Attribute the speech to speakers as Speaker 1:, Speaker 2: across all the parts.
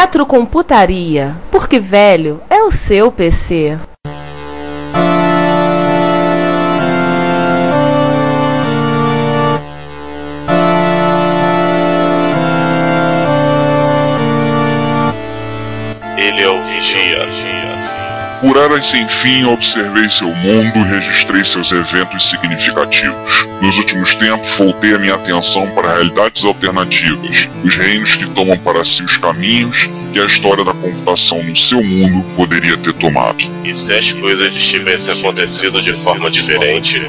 Speaker 1: Retrocomputaria, porque velho é o seu PC.
Speaker 2: Ele é o Vigia.
Speaker 3: Por eras sem fim, observei seu mundo e registrei seus eventos significativos. Nos últimos tempos, voltei a minha atenção para realidades alternativas, os reinos que tomam para si os caminhos que a história da computação no seu mundo poderia ter tomado.
Speaker 2: E se as coisas tivessem acontecido de forma diferente?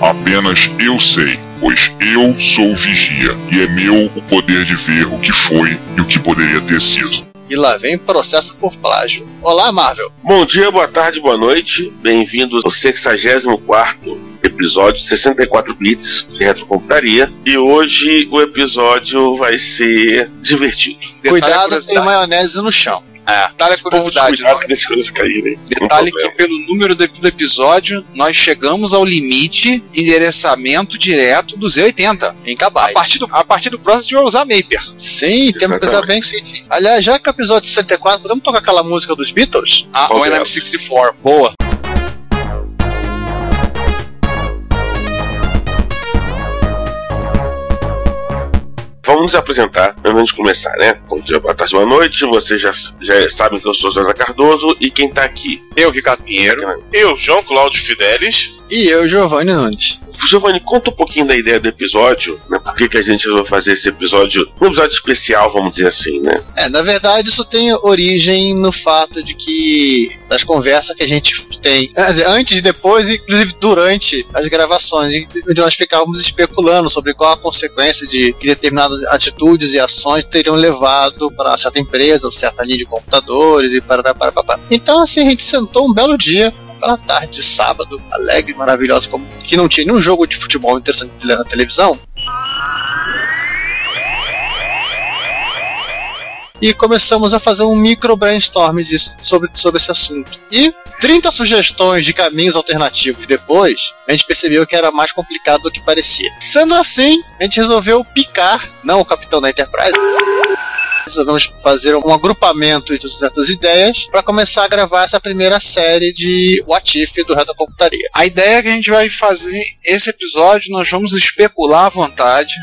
Speaker 3: Apenas eu sei, pois eu sou o vigia e é meu o poder de ver o que foi e o que poderia ter sido.
Speaker 4: E lá vem processo por plágio. Olá, Marvel.
Speaker 5: Bom dia, boa tarde, boa noite. Bem-vindos ao 64 episódio 64 bits de retrocomputaria. E hoje o episódio vai ser divertido.
Speaker 4: Cuidado, tem maionese no chão.
Speaker 6: É, detalhe a curiosidade.
Speaker 5: Coisas caírem.
Speaker 6: Detalhe que pelo número do, do episódio, nós chegamos ao limite de endereçamento direto do Z80.
Speaker 4: Em Cabai.
Speaker 6: A partir do, a partir do próximo vai usar Maper.
Speaker 4: Sim, temos que pensar bem que. Aliás, já que é o episódio 64, podemos tocar aquela música dos Beatles?
Speaker 6: Ah, o NM64. Boa.
Speaker 5: Vamos nos apresentar antes de começar, né? Bom dia, boa tarde, boa noite. Vocês já, já sabem que eu sou José Cardoso e quem tá aqui?
Speaker 6: Eu, Ricardo Pinheiro.
Speaker 2: Eu, João Cláudio Fidelis.
Speaker 4: E eu, Giovanni Nunes.
Speaker 5: Giovanni, conta um pouquinho da ideia do episódio, né? Por que, que a gente vai fazer esse episódio, um episódio especial, vamos dizer assim, né?
Speaker 4: É, na verdade, isso tem origem no fato de que das conversas que a gente tem antes e depois, inclusive durante as gravações, onde nós ficávamos especulando sobre qual a consequência de que determinadas atitudes e ações teriam levado para certa empresa, certa linha de computadores e para para. Então, assim, a gente sentou um belo dia pela tarde de sábado, alegre, maravilhosa, como que não tinha nenhum jogo de futebol interessante na televisão. E começamos a fazer um micro brainstorm disso, sobre, sobre esse assunto. E 30 sugestões de caminhos alternativos depois, a gente percebeu que era mais complicado do que parecia. Sendo assim, a gente resolveu picar, não o capitão da Enterprise, resolvemos fazer um agrupamento de certas ideias para começar a gravar essa primeira série de What If do Reto Computaria.
Speaker 6: A ideia é que a gente vai fazer esse episódio, nós vamos especular à vontade.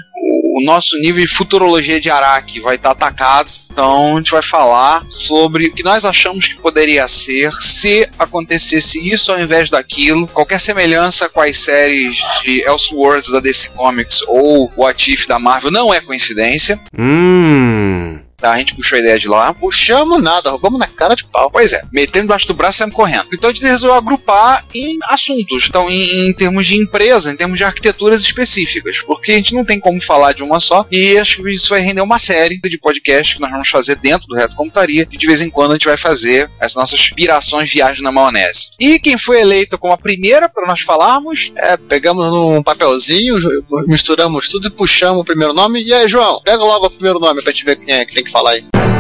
Speaker 6: O nosso nível de futurologia de Araki vai estar atacado. Então a gente vai falar sobre o que nós achamos que poderia ser se acontecesse isso ao invés daquilo. Qualquer semelhança com as séries de Elseworlds da DC Comics ou What If da Marvel não é coincidência.
Speaker 7: Hum.
Speaker 6: Tá, a gente puxou a ideia de lá.
Speaker 4: Puxamos nada, roubamos na cara de pau.
Speaker 6: Pois é, metendo embaixo do braço e saímos correndo. Então a gente resolveu agrupar em assuntos, então em, em, termos de empresa, em termos de arquiteturas específicas, porque a gente não tem como falar de uma só, e acho que isso vai render uma série de podcasts que nós vamos fazer dentro do Reto Computaria, e de vez em quando a gente vai fazer as nossas pirações viagem na maionese. E quem foi eleito como a primeira para nós falarmos?
Speaker 4: É, pegamos um papelzinho, misturamos tudo e puxamos o primeiro nome. E aí, João, pega logo o primeiro nome pra gente ver quem é que tem que falar aí.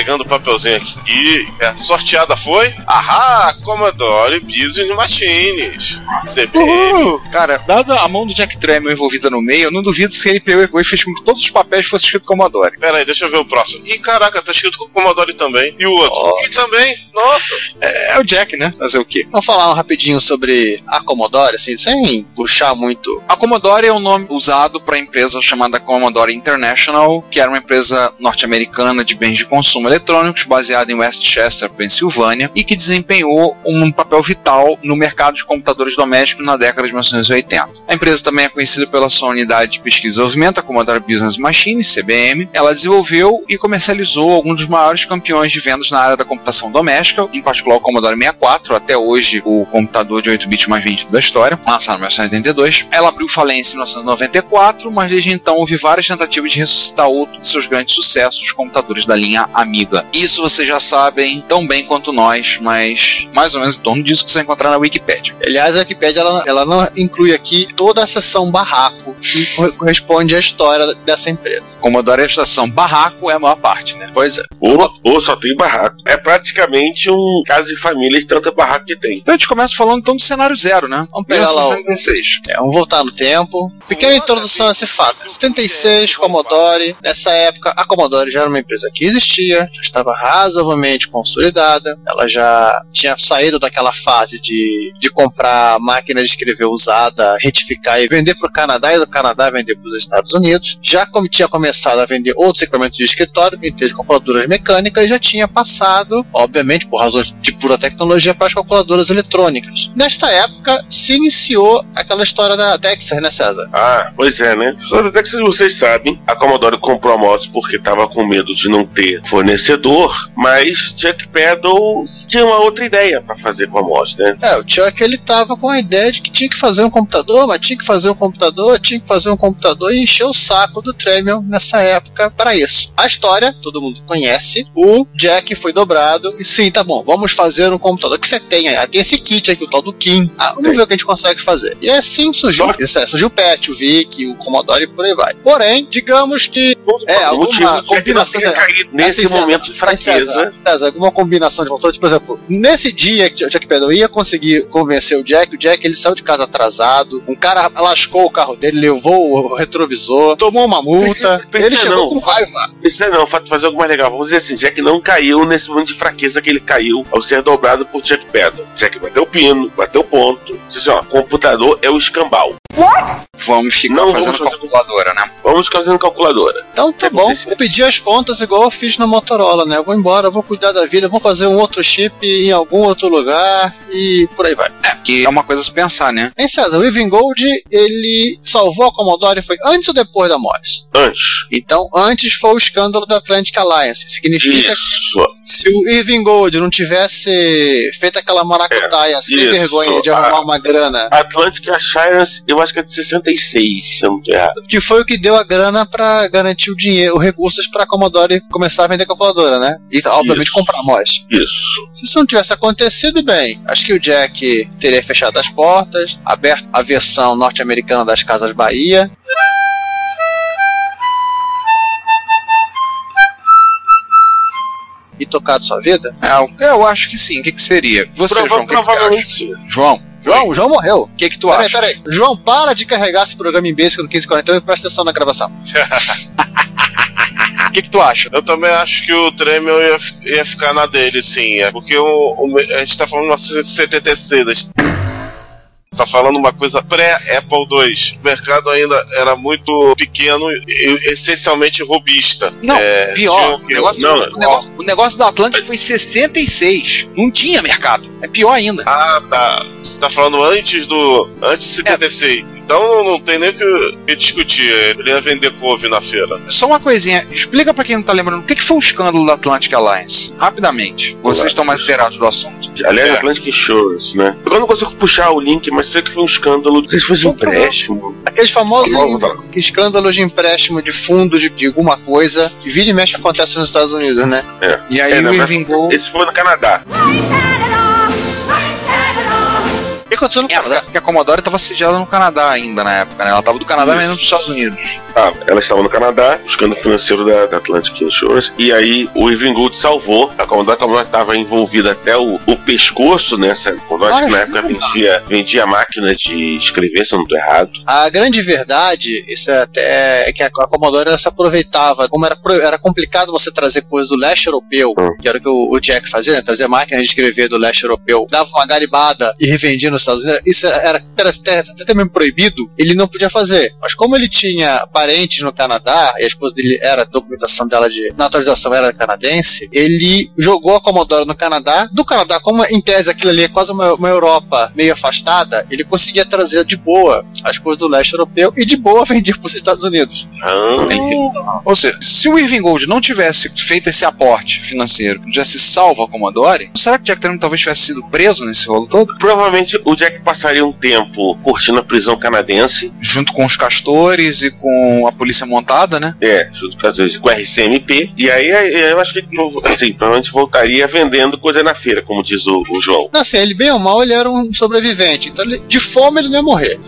Speaker 2: Pegando o papelzinho aqui. E a sorteada foi. Ahá, Commodore Business Machines. CBM.
Speaker 6: Cara, dada a mão do Jack Tramiel envolvida no meio, eu não duvido se ele pegou e fez com que todos os papéis fossem escritos Commodore.
Speaker 2: Pera aí, deixa eu ver o próximo. Ih, caraca, tá escrito com Commodore também. E o outro?
Speaker 6: Ó.
Speaker 2: E também. Nossa.
Speaker 6: É, é o Jack, né? Fazer o quê?
Speaker 4: Vamos falar um rapidinho sobre a Commodore, assim, sem puxar muito.
Speaker 6: A Commodore é o nome usado para a empresa chamada Commodore International, que era uma empresa norte-americana de bens de consumo eletrônicos baseada em Westchester, Pensilvânia, e que desempenhou um papel vital no mercado de computadores domésticos na década de 1980. A empresa também é conhecida pela sua unidade de pesquisa e desenvolvimento, a Commodore Business Machine, CBM. Ela desenvolveu e comercializou alguns dos maiores campeões de vendas na área da computação doméstica, em particular o Commodore 64, até hoje o computador de 8 bits mais vendido da história, lançado em 1982. Ela abriu falência em 1994, mas desde então houve várias tentativas de ressuscitar outro de seus grandes sucessos, os computadores da linha Amiga. Isso vocês já sabem tão bem quanto nós, mas mais ou menos em torno disso que você vai encontrar na Wikipedia.
Speaker 4: Aliás, a Wikipedia ela, ela não inclui aqui toda a seção barraco que co- corresponde à história dessa empresa.
Speaker 6: Commodore é a estação Barraco é a maior parte, né?
Speaker 4: Pois é.
Speaker 5: Ou, ou só tem barraco. É praticamente um caso de família de tanta barraco que tem.
Speaker 6: Então a gente começa falando então do cenário zero, né?
Speaker 4: Vamos pegar lá o-
Speaker 6: 1976.
Speaker 4: É, vamos voltar no tempo. Pequena introdução a esse fato. 76, Commodore. Nessa época, a Commodore já era uma empresa que existia, já estava razoavelmente consolidada. Ela já tinha saído daquela fase de, de comprar máquina de escrever usada, retificar e vender para o Canadá e do Canadá vender para os Estados Unidos. Já como tinha começado a vender outros equipamentos de escritório, entre as calculadoras mecânicas, já tinha passado, obviamente, por razões de pura tecnologia, para as calculadoras eletrônicas. Nesta época, se iniciou aquela história da Dexter, né, César?
Speaker 5: Ah, pois é, né? Até que se vocês sabem, a Commodore comprou a moto porque estava com medo de não ter fornecedor, mas Chuck Peddle tinha uma outra ideia para fazer com a moto, né?
Speaker 4: É, o Chuck ele tava com a ideia de que tinha que fazer um computador, mas tinha que fazer um computador, tinha que fazer um computador e encheu o saco do Tremel nessa época para isso. A história, todo mundo conhece, o Jack foi dobrado e sim, tá bom, vamos fazer um computador que você tem aí. Tem esse kit aqui, o tal do Kim. Ah, vamos ver o que a gente consegue fazer. E assim surgiu, isso é, surgiu o Pet, o Vic, o Commodore e por aí vai. Porém, digamos que É, alguma
Speaker 5: motivo
Speaker 4: combinação-
Speaker 5: nesse
Speaker 4: Assim, César,
Speaker 5: momento de fraqueza.
Speaker 4: César, alguma combinação de fatores, por exemplo, nesse dia que o Jack Peddle ia conseguir convencer o Jack, o Jack ele saiu de casa atrasado, um cara lascou o carro dele, levou o retrovisor, tomou uma multa,
Speaker 5: Precisa- precisa
Speaker 4: ele chegou
Speaker 5: não.
Speaker 4: com raiva.
Speaker 5: Isso não, o fato de fazer algo mais legal. Vamos dizer assim, Jack não caiu nesse momento de fraqueza que ele caiu ao ser dobrado por Chuck Peddle. Jack bateu o pino, bateu o ponto. Disse, ó, computador é o escambau.
Speaker 6: Vamos ficar
Speaker 5: Não,
Speaker 6: fazendo
Speaker 5: vamos fazer-
Speaker 6: calculadora, né?
Speaker 5: Vamos fazendo calculadora.
Speaker 4: Então tá
Speaker 5: É,
Speaker 4: bom, vou pedir as contas igual eu fiz na Motorola, né? Eu vou embora, eu vou cuidar da vida, vou fazer um outro chip em algum outro lugar e por aí vai.
Speaker 6: É, que é uma coisa a se pensar, né?
Speaker 4: Hein, César, o Irving Gold, ele salvou a Commodore foi antes ou depois da Morris?
Speaker 5: Antes.
Speaker 4: Então, antes foi o escândalo da Atlantic Alliance. Significa
Speaker 5: Isso.
Speaker 4: Se o Irving Gold não tivesse feito aquela maracutaia sem
Speaker 5: isso.
Speaker 4: vergonha de arrumar
Speaker 5: Ah.
Speaker 4: uma grana,
Speaker 5: Atlantic Assurance, eu acho que é de 66, se eu não tô errado.
Speaker 4: que foi o que deu a grana pra garantir o dinheiro, os recursos pra Commodore começar a vender calculadora, né? E obviamente
Speaker 5: Isso.
Speaker 4: comprar MOS.
Speaker 5: Isso.
Speaker 4: Se isso não tivesse acontecido, bem, acho que o Jack teria fechado as portas, aberto a versão norte-americana das Casas Bahia. E tocado sua vida?
Speaker 6: É, eu- eu acho que sim. O que, que seria? Você,
Speaker 5: Prova-
Speaker 6: João, o que, que você acha?
Speaker 5: provavelmente.
Speaker 6: João,
Speaker 4: João, o João morreu.
Speaker 6: o que, que tu
Speaker 4: Peraí,
Speaker 6: acha?
Speaker 4: peraí. João, para de carregar esse programa em basic no 1541 e presta atenção na gravação.
Speaker 6: O que, que tu acha?
Speaker 2: Eu também acho que o Tremel ia, ia ficar na dele, sim. É porque o, o- a gente tá falando uma 76. Tá falando uma coisa pré-Apple II. O mercado ainda era muito pequeno e essencialmente robista.
Speaker 6: Não,
Speaker 2: É,
Speaker 6: pior. O negócio,
Speaker 5: Não,
Speaker 6: o, negócio, o negócio da Atlântica foi 66. Não tinha mercado. É pior ainda.
Speaker 2: Ah, tá. Você tá falando antes do. Antes de 76. Então não tem nem o que, que discutir. Ele ia vender couve na feira.
Speaker 6: Só uma coisinha. Explica pra quem não tá lembrando. O que, que foi o escândalo da Atlantic Alliance? Rapidamente. Vocês estão mais inteirados do assunto.
Speaker 5: Aliás,
Speaker 2: É.
Speaker 5: Atlantic Insurance, né? Eu não consigo puxar o link, mas sei que foi um escândalo. Não sei se foi de
Speaker 4: um
Speaker 5: empréstimo.
Speaker 4: Aqueles famosos escândalos de empréstimo de fundo de, de alguma coisa que vira e mexe acontece nos Estados Unidos, né?
Speaker 6: E aí
Speaker 5: É,
Speaker 6: o
Speaker 5: não,
Speaker 6: Gold.
Speaker 5: Esse foi no Canadá.
Speaker 4: E
Speaker 6: É, porque a Commodore estava sediada no Canadá ainda na época, né? Ela estava do Canadá, mas não dos Estados Unidos.
Speaker 5: Ah, ela estava no Canadá, buscando o financeiro da, da Atlantic Insurance, e aí o Irving Gould salvou. A Commodore, a Commodore estava envolvida até o, o pescoço nessa. Commodore que na época vendia, vendia máquina de escrever, se eu não estou errado.
Speaker 4: A grande verdade, isso é até é que a Commodore ela se aproveitava, como era, era complicado você trazer coisas do leste europeu,
Speaker 5: Hum.
Speaker 4: que era o que o, o Jack fazia, né? trazer máquinas de escrever do leste europeu, dava uma garibada e revendia nos Estados Unidos, isso era, era até, até mesmo proibido, ele não podia fazer. Mas como ele tinha parentes no Canadá, e a esposa dele era, a documentação dela de naturalização era canadense, ele jogou a Commodore no Canadá, do Canadá, como em tese aquilo ali é quase uma, uma Europa meio afastada, ele conseguia trazer de boa as coisas do leste europeu e de boa vendia para os Estados Unidos.
Speaker 5: Ah,
Speaker 6: Ou seja, se o Irving Gold não tivesse feito esse aporte financeiro, não tivesse salvo a Commodore, será que Jack Tramier talvez tivesse sido preso nesse rolo todo?
Speaker 5: provavelmente o Jack passaria um tempo curtindo a prisão canadense,
Speaker 6: Junto com os castores e com a polícia montada, né?
Speaker 5: é, junto com, às vezes, com o RCMP, e aí eu acho que assim, provavelmente voltaria vendendo coisa na feira, como diz o, o João.
Speaker 4: Não, assim, ele bem ou mal, ele era um sobrevivente, então ele- de fome ele não ia morrer.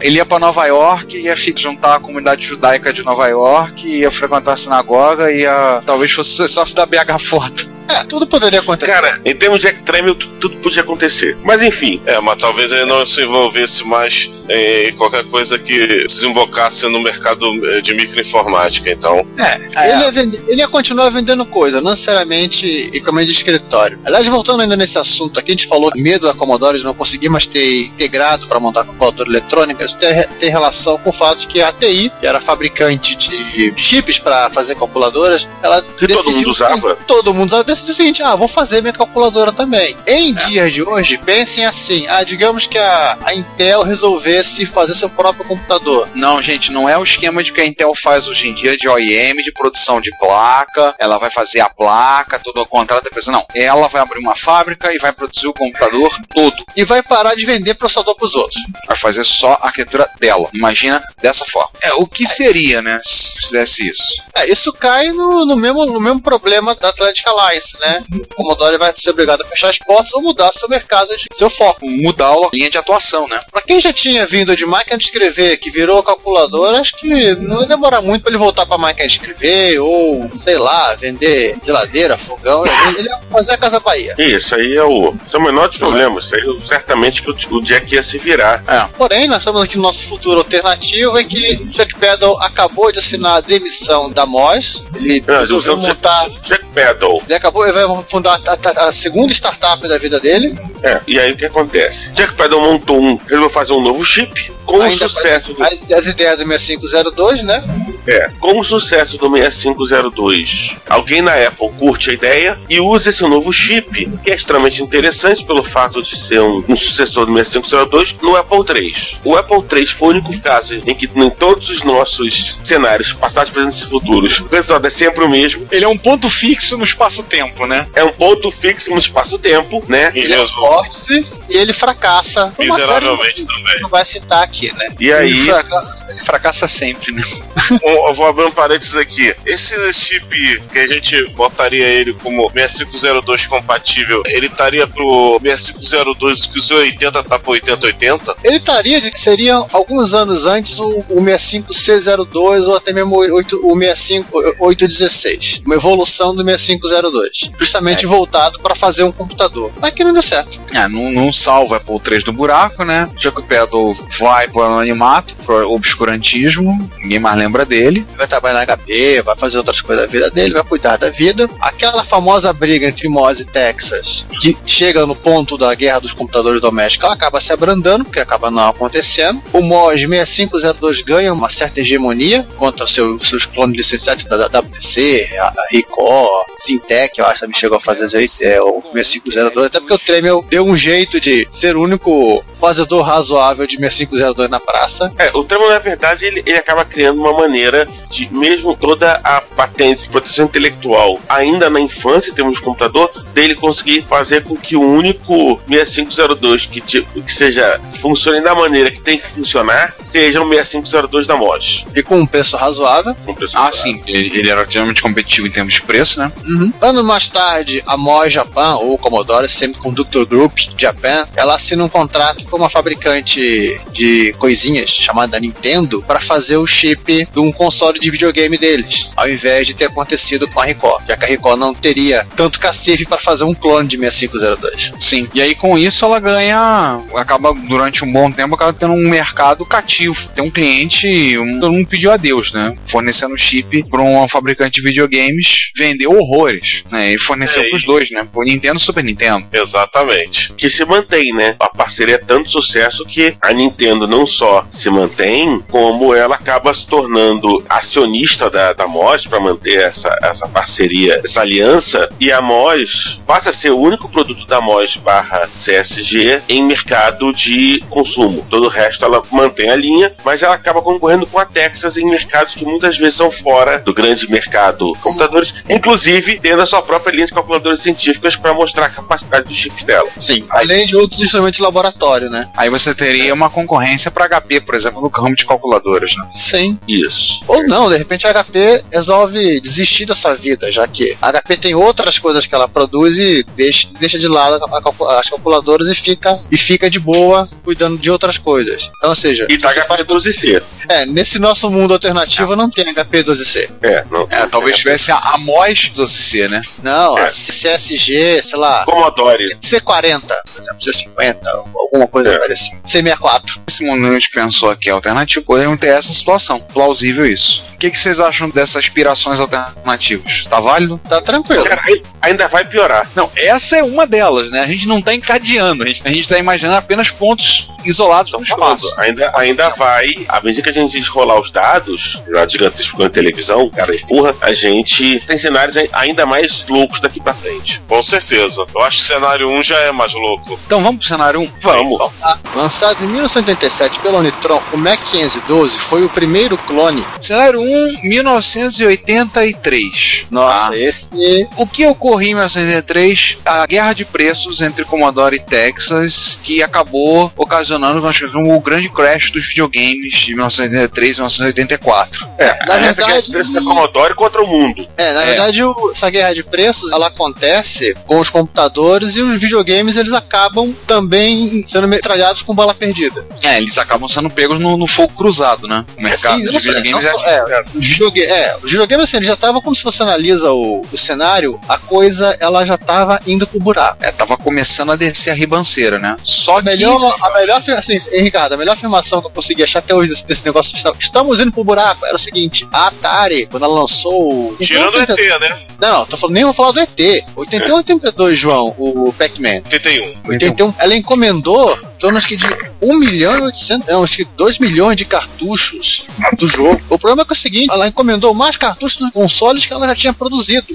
Speaker 6: Ele ia pra Nova York, ia juntar a comunidade judaica de Nova York, ia frequentar a sinagoga, ia. Talvez fosse sócio da BH Foto.
Speaker 4: É, tudo poderia acontecer.
Speaker 5: Cara, em termos de Jack Tramiel, tu- tudo podia acontecer. Mas enfim,
Speaker 2: É, mas talvez ele não se envolvesse mais em qualquer coisa que desembocasse no mercado eh, de microinformática. Então,
Speaker 4: É, Ele, ia vender- ele ia continuar vendendo coisa, não necessariamente equipamento de escritório. Aliás, voltando ainda nesse assunto aqui, a gente falou que medo da Commodore de não conseguir mais ter integrado para montar calculadora eletrônica, isso tem, tem relação com o fato de que a TI, que era fabricante de chips para fazer calculadoras, ela
Speaker 5: que todo mundo usava.
Speaker 4: todo mundo usava, decidiu o seguinte: ah, vou fazer minha calculadora também. Em dias de hoje, pensem assim: ah, digamos que a, a Intel resolvesse fazer seu próprio computador.
Speaker 6: Não, gente, não é o esquema de que a Intel faz hoje em dia de OEM, de produção de placa, ela vai fazer a placa, todo o contrato, depois não. Ela vai abrir uma fábrica e vai produzir o computador todo.
Speaker 4: E vai parar de vender processador para os outros.
Speaker 6: Vai fazer só a arquitetura dela. Imagina dessa forma. É, o que seria, né, se fizesse isso?
Speaker 4: É, isso cai no, no mesmo, no mesmo problema da Atlantic Alliance, né? O Commodore vai ser obrigado a fechar as portas ou mudar seu mercado, de, seu foco.
Speaker 6: Mudar linha de atuação, né?
Speaker 4: Pra quem já tinha vindo de máquina de escrever, que virou calculadora, acho que não ia demorar muito pra ele voltar pra máquina de escrever, ou, sei lá, vender geladeira, fogão. Ele ia fazer a Casa Bahia.
Speaker 5: Isso aí é o, é o menor dos problemas. Isso aí certamente que o, Jack ia se virar.
Speaker 4: Porém, nós estamos aqui no nosso futuro alternativo, em que Jack Peddle acabou de assinar a demissão da MOS. Ele
Speaker 5: Ah,
Speaker 4: resolveu montar.
Speaker 5: Jack Pedal.
Speaker 4: Ele acabou, ele vai fundar a, a- a segunda startup da vida dele.
Speaker 5: É, e aí o que acontece? Jack Pedal montou um, ele vai fazer um novo chip com o
Speaker 4: Ainda
Speaker 5: sucesso do,
Speaker 4: as ideias do 6502, né?
Speaker 5: É, com o sucesso do 6502. Alguém na Apple curte a ideia e usa esse novo chip, que é extremamente interessante pelo fato de ser um, um sucessor do 6502 no Apple III. O Apple III foi o único caso em que em todos os nossos cenários passados, presentes e futuros, o resultado é sempre o mesmo.
Speaker 6: Ele é um ponto fixo no espaço-tempo, né?
Speaker 5: É um ponto fixo no espaço-tempo, né?
Speaker 2: e
Speaker 4: Ele é vórtice e ele fracassa. Série
Speaker 2: miseravelmente também.
Speaker 4: não vai citar aqui, né?
Speaker 5: E aí,
Speaker 6: Ele, fracassa, ele fracassa sempre, né?
Speaker 2: Um, eu vou abrir um parênteses aqui. Esse chip que a gente botaria ele como 6502 compatível, ele estaria pro 6502 que os 80 tá pro 8080?
Speaker 4: Ele estaria de que seria alguns anos antes o, o 65C02 ou até mesmo o, 8, o 65816. Uma evolução do 6502. Justamente voltado para fazer um computador. Mas que não deu certo.
Speaker 6: É, não, não salva Apple 3 do buraco, né? Jack Pedal vai pro anonimato, pro obscurantismo, ninguém mais lembra dele.
Speaker 4: Vai trabalhar na HP, vai fazer outras coisas da vida dele, vai cuidar da vida. Aquela famosa briga entre Moz e Texas, que chega no ponto da guerra dos computadores domésticos, ela acaba se abrandando, porque acaba não acontecendo. O Moz 6502 ganha uma certa hegemonia contra seu, seus clones licenciados da, da WPC, a, a Ricoh, Sintec, eu acho que também chegou a fazer é, o 6502, até porque o Tremel deu um jeito de ser o único fazedor razoável de 6502 na praça.
Speaker 5: É, o termo, na verdade, ele, ele acaba criando uma maneira de, mesmo toda a patente de proteção intelectual, ainda na infância, em termos de computador, dele conseguir fazer com que o único 6502 que, ti- que seja que funcione da maneira que tem que funcionar seja o 6502 da MOD.
Speaker 4: E com um preço razoável.
Speaker 5: Com preço
Speaker 6: Ah,
Speaker 5: barato.
Speaker 6: sim, ele, ele era extremamente competitivo em termos de preço, né?
Speaker 4: Uhum. Anos mais tarde, a MOI Japan, ou Commodore Semiconductor Group Japan, ela assina um contrato para uma fabricante de coisinhas chamada Nintendo para fazer o chip de um console de videogame deles, ao invés de ter acontecido com a Record, já que a Record não teria tanto cacife para fazer um clone de 6502.
Speaker 6: Sim. E aí com isso ela ganha, acaba durante um bom tempo acaba tendo um mercado cativo. Tem um cliente, um, todo mundo pediu a Deus, né? Fornecendo chip para um fabricante de videogames, vendeu horrores, né? E forneceu
Speaker 2: É,
Speaker 6: pros dois, né? Pro Nintendo e Super Nintendo.
Speaker 2: Exatamente.
Speaker 5: que se mantém, né? A parceria é tanto sucesso que a Nintendo não só se mantém, como ela acaba se tornando acionista da, da MOS para manter essa, essa parceria, essa aliança, e a MOS passa a ser o único produto da MOS barra CSG em mercado de consumo. Todo o resto ela mantém a linha, mas ela acaba concorrendo com a Texas em mercados que muitas vezes são fora do grande mercado de computadores, inclusive tendo a sua própria linha de calculadoras científicas para mostrar a capacidade dos chips dela.
Speaker 4: Sim, além de outros instrumentos de laboratório, né?
Speaker 6: Aí você teria uma concorrência para HP, por exemplo, no ramo de calculadoras, né?
Speaker 4: Sim.
Speaker 5: Isso.
Speaker 4: Ou não, de repente a HP resolve desistir dessa vida, já que a HP tem outras coisas que ela produz e deixa, deixa de lado a- a as calculadoras e fica, e fica de boa cuidando de outras coisas. Então, ou seja,
Speaker 5: E tá
Speaker 4: você faz,
Speaker 5: HP12C.
Speaker 4: é, nesse nosso mundo alternativo não tem HP 12C.
Speaker 5: É, não.
Speaker 6: É, talvez tivesse a, a MOS do CC, né?
Speaker 4: Não,
Speaker 5: É.
Speaker 4: a CSG, sei lá,
Speaker 5: Commodore.
Speaker 4: C40, por exemplo, C50, alguma coisa
Speaker 5: É.
Speaker 4: parecida. C64.
Speaker 6: Esse mundo que a gente pensou aqui é alternativo, poderiam ter essa situação. Plausível isso. O que, que vocês acham dessas aspirações alternativas? Tá válido?
Speaker 4: Tá tranquilo.
Speaker 5: Cara, ai- ainda vai piorar.
Speaker 6: Não, essa é uma delas, né? A gente não tá encadeando, a gente, a gente tá imaginando apenas pontos isolados no espaço.
Speaker 5: Falando, ainda, ainda vai, à medida que a gente rolar os dados, lá gigantesco na televisão, cara, empurra, a gente tem cenários ai- ainda mais loucos daqui pra frente.
Speaker 2: Com certeza. Eu acho que o cenário 1 já é mais louco.
Speaker 6: Então vamos pro cenário 1?
Speaker 5: Vamos.
Speaker 4: Lançado em 1987 pela Unitron, o Mac 512 foi o primeiro clone.
Speaker 6: Cenário 1, 1983.
Speaker 4: Nossa,
Speaker 6: Ah.
Speaker 4: esse
Speaker 6: O que ocorreu em 1983? A guerra de preços entre Commodore e Texas, que acabou ocasionando o grande crash dos videogames de 1983 e 1984.
Speaker 5: É,
Speaker 4: na
Speaker 5: essa que é a
Speaker 4: verdade-
Speaker 5: diferença da Commodore contra o mundo.
Speaker 4: É, na
Speaker 6: É.
Speaker 4: verdade, o- essa guerra de preços ela acontece com os computadores e os videogames eles acabam também sendo metralhados com bala perdida.
Speaker 6: É, eles acabam sendo pegos no, no fogo cruzado, né? O mercado
Speaker 4: Assim,
Speaker 6: de
Speaker 4: não
Speaker 6: é.
Speaker 4: é, os videoga- é, os videogames assim, ele já tava, como se você analisa o, o cenário, a coisa ela já tava indo pro buraco.
Speaker 6: É, tava começando a descer a ribanceira, né? Só
Speaker 4: A melhor, a melhor, assim, Ricardo, a melhor afirmação que eu consegui achar até hoje desse, desse negócio, estamos indo pro buraco, era o seguinte, a Atari, quando ela lançou o...
Speaker 2: Tirando o ET, né?
Speaker 4: Não, não, tô falando, nem vou falar do ET. 81 ou 82, João, o Pac-Man.
Speaker 2: 81.
Speaker 4: 81, ela encomendou torno acho que de 1 milhão e 800, não, acho que 2 milhões de cartuchos do jogo. O problema é que é o seguinte, ela encomendou mais cartuchos dos consoles que ela já tinha produzido.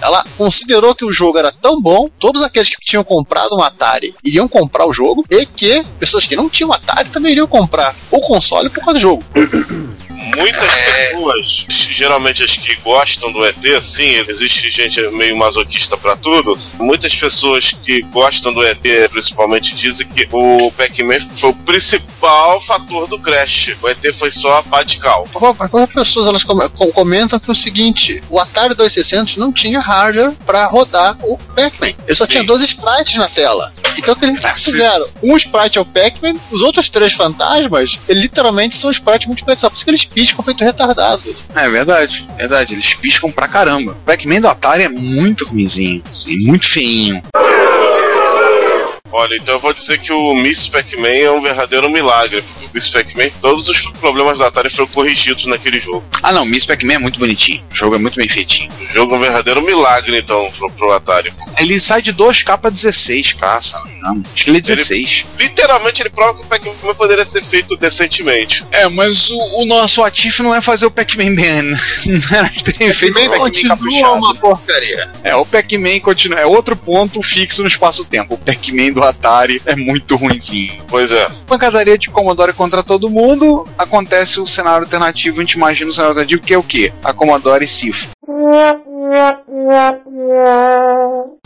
Speaker 4: Ela considerou que o jogo era tão bom, todos aqueles que tinham comprado um Atari iriam comprar o jogo, e que pessoas que não tinham Atari também iriam comprar o console por causa do jogo.
Speaker 2: Muitas pessoas, geralmente as que gostam do ET, sim, existe gente meio masoquista pra tudo. Muitas pessoas que gostam do ET, principalmente, dizem que o Pac-Man foi o principal fator do Crash. O ET foi só a pá de cal.
Speaker 4: Algumas pessoas elas com- com- comentam que é o seguinte: o Atari 2600 não tinha hardware para rodar o Pac-Man. Ele só
Speaker 2: Sim.
Speaker 4: tinha dois sprites na tela. Então o que eles fizeram? Um sprite é o Pac-Man, os outros três fantasmas, eles literalmente são sprites multiplexados. Por isso que eles piscam feito retardado.
Speaker 6: É verdade, verdade. Eles piscam pra caramba. O Pac-Man do Atari é muito ruimzinho, assim, muito feinho.
Speaker 2: Olha, então eu vou dizer que o Miss Pac-Man é um verdadeiro milagre. Porque o Miss Pac-Man, todos os problemas da Atari foram corrigidos naquele jogo.
Speaker 6: Ah não, Miss Pac-Man é muito bonitinho. O jogo é muito bem feitinho.
Speaker 2: O jogo é um verdadeiro milagre, então, pro, pro Atari.
Speaker 6: Ele sai de 2K 16, cara, se não. Acho que ele é 16.
Speaker 2: Literalmente, ele prova que o Pac-Man poderia ser feito decentemente.
Speaker 6: É, mas o, o nosso ativo não é fazer o Pac-Man bem. Não era ter feito o
Speaker 4: Pac-Man
Speaker 6: Pac-Man
Speaker 4: continua
Speaker 6: caprichado.
Speaker 4: uma porcaria.
Speaker 6: É, o Pac-Man continua. É outro ponto fixo no espaço-tempo. O Pac-Man do Atari é muito ruinzinho.
Speaker 2: Pois é.
Speaker 6: Pancadaria de Commodore contra todo mundo. Acontece o cenário alternativo. A gente imagina o cenário alternativo que é o quê? A Commodore Cifra.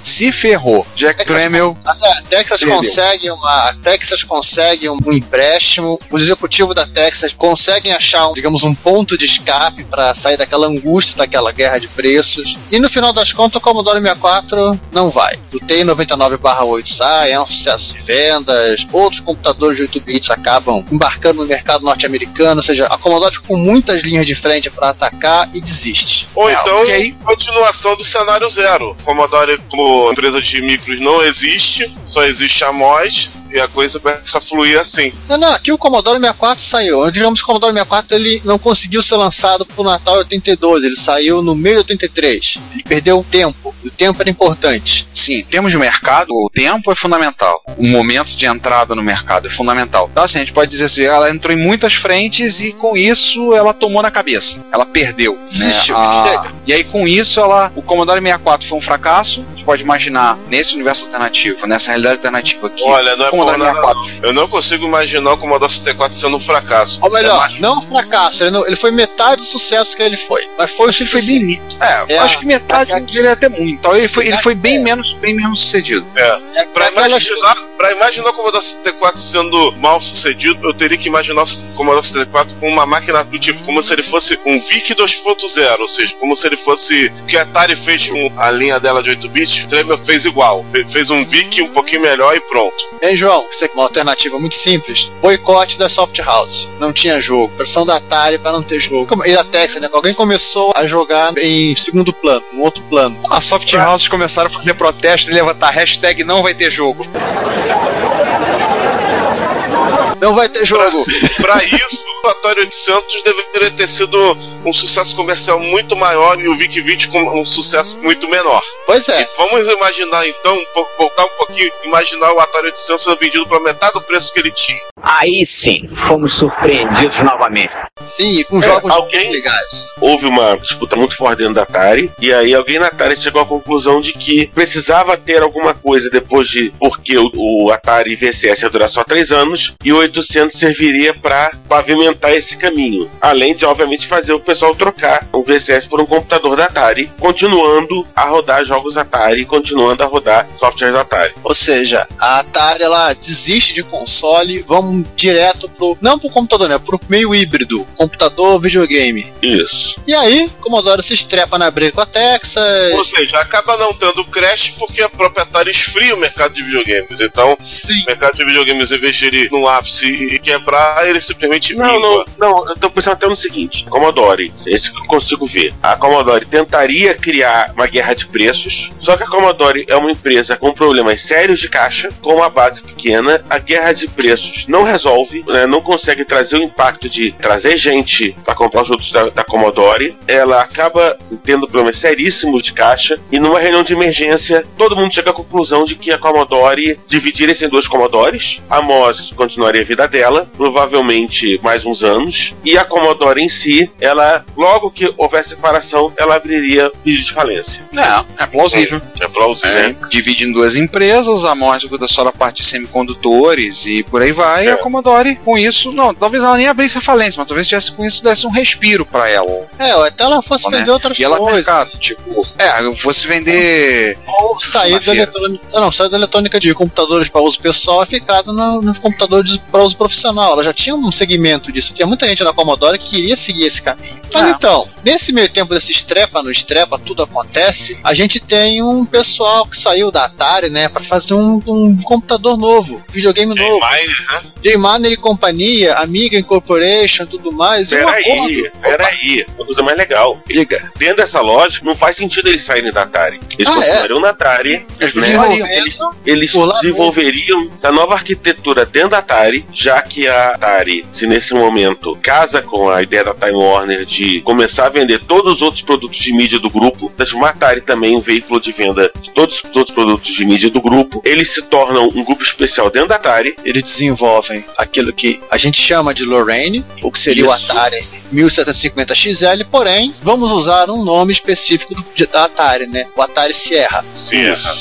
Speaker 6: Se ferrou. Jack Tramiel
Speaker 4: A Texas
Speaker 6: Perdeu.
Speaker 4: consegue uma, a Texas consegue um, empréstimo. Os executivos da Texas conseguem achar, um, digamos, um ponto de escape para sair daquela angústia, daquela guerra de preços. E no final das contas, o Commodore 64 não vai. O TI-99/8 sai, é um sucesso de vendas. Outros computadores de 8 bits acabam embarcando no mercado norte-americano. Ou seja, a Commodore fica com muitas linhas de frente para atacar e desiste.
Speaker 2: Ou
Speaker 6: É,
Speaker 2: então,
Speaker 6: ok.
Speaker 2: Continuação do cenário zero. Commodore, como empresa de micros, não existe, só existe a MOS, e a coisa começa a fluir assim.
Speaker 4: Não, não, aqui o Commodore 64 saiu. Digamos que o Commodore 64 ele não conseguiu ser lançado pro Natal de 82, ele saiu no meio de 83. Ele perdeu um tempo, o tempo era importante.
Speaker 6: Sim, em termos de mercado, o tempo é fundamental. O momento de entrada no mercado é fundamental. Então, assim, a gente pode dizer assim, ela entrou em muitas frentes e com isso ela tomou na cabeça. Ela perdeu. Né?
Speaker 4: Desistiu,
Speaker 6: A-
Speaker 4: chega.
Speaker 6: E aí com isso ela, o Commodore 64 foi um fracasso. A gente pode imaginar nesse universo alternativo, nessa realidade alternativa aqui.
Speaker 2: Olha, não é
Speaker 6: o
Speaker 2: bom
Speaker 6: Commodore
Speaker 2: nada,
Speaker 6: 64
Speaker 2: não. Eu não consigo imaginar o Commodore 64 sendo um fracasso.
Speaker 4: Ou melhor,
Speaker 2: É
Speaker 4: não um fracasso, ele, não- ele foi metade do sucesso que ele foi. Mas foi o
Speaker 6: Ele foi
Speaker 4: suficiente.
Speaker 6: bem. É,
Speaker 4: É
Speaker 6: acho
Speaker 4: a-
Speaker 6: que metade
Speaker 4: é-
Speaker 6: dele é até muito. Então ele foi, ele foi bem
Speaker 4: É.
Speaker 6: menos, bem menos sucedido.
Speaker 4: É,
Speaker 2: Pra
Speaker 4: aquelas-
Speaker 2: imaginar, pra imaginar o Commodore 64 sendo mal sucedido, eu teria que imaginar o Commodore 64 com uma máquina do tipo, como se ele fosse um VIC 2.0, ou seja, como se ele fosse o que a Atari fez com a linha dela de 8 bits, o Tremor fez igual. Fe- Fez um VIC um pouquinho melhor e pronto.
Speaker 4: Hein, João? Você tem uma alternativa muito simples. Boicote da Soft House. Não tinha jogo. Pressão da Atari para não ter jogo. E da Texas, né? Alguém começou a jogar em segundo plano, um outro plano.
Speaker 6: A Soft Houses começaram a fazer protesto e levantar hashtag não vai ter jogo.
Speaker 4: Não vai ter jogo.
Speaker 2: Pra isso, o Atari 800 deveria ter sido um sucesso comercial muito maior e o VIC 20 com um sucesso muito menor.
Speaker 4: Pois é.
Speaker 2: Vamos imaginar então, voltar um pouquinho, imaginar o Atari 800 sendo vendido pela metade do preço que ele tinha.
Speaker 7: Aí sim, fomos surpreendidos novamente.
Speaker 4: Sim, com
Speaker 5: É,
Speaker 4: jogos
Speaker 5: alguém-
Speaker 4: legais.
Speaker 5: Houve uma disputa muito forte dentro da Atari, e aí alguém na Atari chegou à conclusão de que precisava ter alguma coisa depois de. Porque o, o Atari VCS ia durar só três anos, e o 800 serviria para pavimentar esse caminho. Além de, obviamente, fazer o pessoal trocar um VCS por um computador da Atari, continuando a rodar jogos Atari, continuando a rodar softwares Atari.
Speaker 4: Ou seja, a Atari ela desiste de console, vamos direto pro. Não pro computador, né? Pro meio híbrido. Computador, videogame.
Speaker 5: Isso.
Speaker 4: E aí, Commodore se estrepa na briga com a
Speaker 2: Ou
Speaker 4: Texas.
Speaker 2: seja, acaba não tendo crash porque a proprietária esfria o mercado de videogames. Então,
Speaker 4: Sim.
Speaker 2: o mercado de videogames, em vez de ele no ápice e quebrar, ele simplesmente
Speaker 5: Não, não, não, eu tô pensando até no seguinte: Commodore, esse que eu consigo ver. A Commodore tentaria criar uma guerra de preços, só que a Commodore é uma empresa com problemas sérios de caixa, com uma base pequena. A guerra de preços não resolve, né, não consegue trazer o impacto de trazer gente para comprar os produtos da, da Commodore. Ela acaba tendo problemas seríssimos de caixa, e numa reunião de emergência, todo mundo chega à conclusão de que a Commodore dividiria-se em dois Commodores. A MOS continuaria a vida dela, provavelmente mais uns anos, e a Commodore em si, ela, logo que houver separação, ela abriria pedido de falência.
Speaker 6: É, é plausível.
Speaker 2: É plausível.
Speaker 6: É, divide em duas empresas, a Morse cuida só da parte de semicondutores e por aí vai.
Speaker 2: É.
Speaker 6: Commodore, com isso, não, talvez ela nem abrisse a falência, mas talvez tivesse com isso desse um respiro pra ela.
Speaker 4: É, ou até ela fosse
Speaker 6: Né?
Speaker 4: vender outras
Speaker 6: E
Speaker 4: coisas.
Speaker 6: mercado, tipo, é, fosse vender.
Speaker 4: Ou sair da eletrônica. ah, Não, sair da eletrônica de computadores para uso pessoal e ficado no- nos computadores para uso profissional. Ela já tinha um segmento disso. Tinha muita gente na Commodore que queria seguir esse caminho. Mas
Speaker 6: É.
Speaker 4: então, nesse meio tempo desse estrepa no estrepa, tudo acontece. A gente tem um pessoal que saiu da Atari, né, para fazer um, um computador novo, videogame novo.
Speaker 2: Miner, né?
Speaker 4: Manner e companhia, Amiga Incorporation, tudo mais.
Speaker 5: Peraí, peraí, uma coisa mais legal.
Speaker 4: Diga.
Speaker 5: Dentro dessa lógica, não faz sentido eles saírem da Atari. Eles
Speaker 4: Ah, é?
Speaker 5: continuariam na Atari,
Speaker 6: Eles
Speaker 5: né?
Speaker 6: desenvolveriam.
Speaker 5: Eles, eles desenvolveriam a nova arquitetura dentro da Atari, já que a Atari, se nesse momento casa com a ideia da Time Warner de começar a vender todos os outros produtos de mídia do grupo, transformar a Atari também um veículo de venda de todos os outros produtos de mídia do grupo, eles se tornam um grupo especial dentro da Atari.
Speaker 4: Eles desenvolvem aquilo que a gente chama de Lorraine, o que seria
Speaker 5: Isso.
Speaker 4: o Atari 1750XL, porém, vamos usar um nome específico do, da Atari, né? O Atari Sierra.
Speaker 2: Sierra.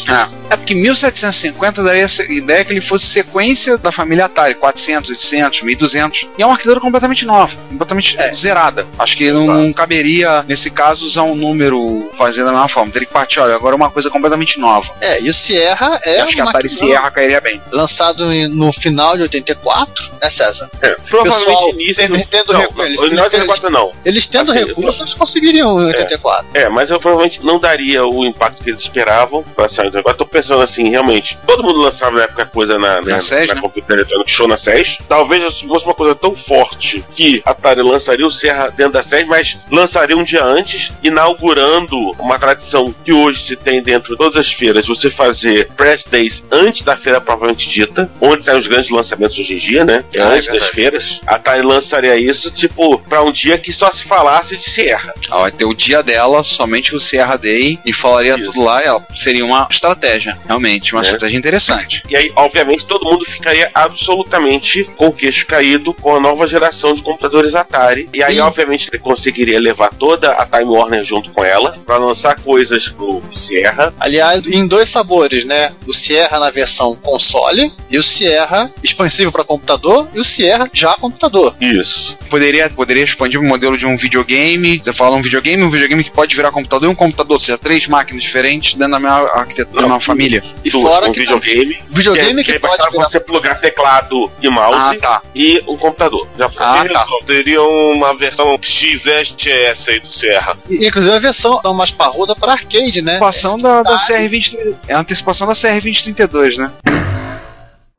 Speaker 6: É, é porque 1750 daria essa ideia que ele fosse sequência da família Atari, 400, 800, 1200. E é uma arquitetura completamente nova, completamente
Speaker 4: É.
Speaker 6: zerada. Acho que não, não caberia, nesse caso, usar um número fazendo da mesma forma. Teria que partir, olha, agora é uma coisa completamente nova.
Speaker 4: É, e o Sierra é
Speaker 6: Eu acho que a Atari Sierra cairia bem.
Speaker 4: lançado no final de 84, né, César?
Speaker 5: É, provavelmente
Speaker 4: Pessoal,
Speaker 5: início.
Speaker 4: teve- tendo
Speaker 5: não, não,
Speaker 4: eles-
Speaker 5: não,
Speaker 4: eles-
Speaker 5: 84 não.
Speaker 4: Eles tendo
Speaker 5: Assim,
Speaker 4: recursos, eles conseguiriam em 84.
Speaker 5: É, mas eu provavelmente não daria o impacto que eles esperavam pra sair. Agora tô pensando assim, realmente, todo mundo lançava na época coisa na, né,
Speaker 6: Na SES,
Speaker 5: na
Speaker 6: né?
Speaker 5: Computer Electronic Show na SES. Talvez se fosse uma coisa tão forte que a Atari lançaria o Serra dentro da SES, mas lançaria um dia antes, inaugurando uma tradição que hoje se tem dentro de todas as feiras, você fazer press days antes da feira propriamente dita, onde saem os grandes lançamentos hoje em dia, né?
Speaker 6: Ah, é
Speaker 5: antes das
Speaker 6: verdade.
Speaker 5: feiras. A Atari lançaria isso, tipo, pra um dia que só se falasse de Sierra.
Speaker 6: Ela vai ter o dia dela, somente o Sierra Day, e falaria
Speaker 5: Isso.
Speaker 6: tudo lá. Ela seria uma estratégia, realmente, uma
Speaker 5: É.
Speaker 6: estratégia interessante.
Speaker 5: E aí, obviamente, todo mundo ficaria absolutamente com o queixo caído com a nova geração de computadores Atari. E aí,
Speaker 4: Sim.
Speaker 5: obviamente, ele conseguiria levar toda a Time Warner junto com ela para lançar coisas pro Sierra.
Speaker 4: Aliás, em dois sabores, né? O Sierra na versão console e o Sierra expansível para computador e o Sierra já computador.
Speaker 5: Isso.
Speaker 6: Poderia, poderia expandir o modelo de um videogame. Você fala um videogame, um videogame que pode virar computador e um computador, ou seja, três máquinas diferentes dentro da mesma arquitetura, da mesma família.
Speaker 4: E
Speaker 5: Duas,
Speaker 4: fora
Speaker 5: um
Speaker 4: que
Speaker 5: videogame.
Speaker 4: videogame
Speaker 5: que,
Speaker 4: que,
Speaker 5: aí
Speaker 4: pode
Speaker 5: bastava
Speaker 4: virar
Speaker 5: você plugar teclado e mouse
Speaker 6: Ah, tá.
Speaker 5: e um computador. Já foi.
Speaker 6: Ah, tá.
Speaker 2: Teria uma versão XSTS aí do Sierra.
Speaker 4: E, Inclusive a versão mais parruda para arcade, né?
Speaker 6: Antecipação da, da CR20. É a antecipação da CR2032, né?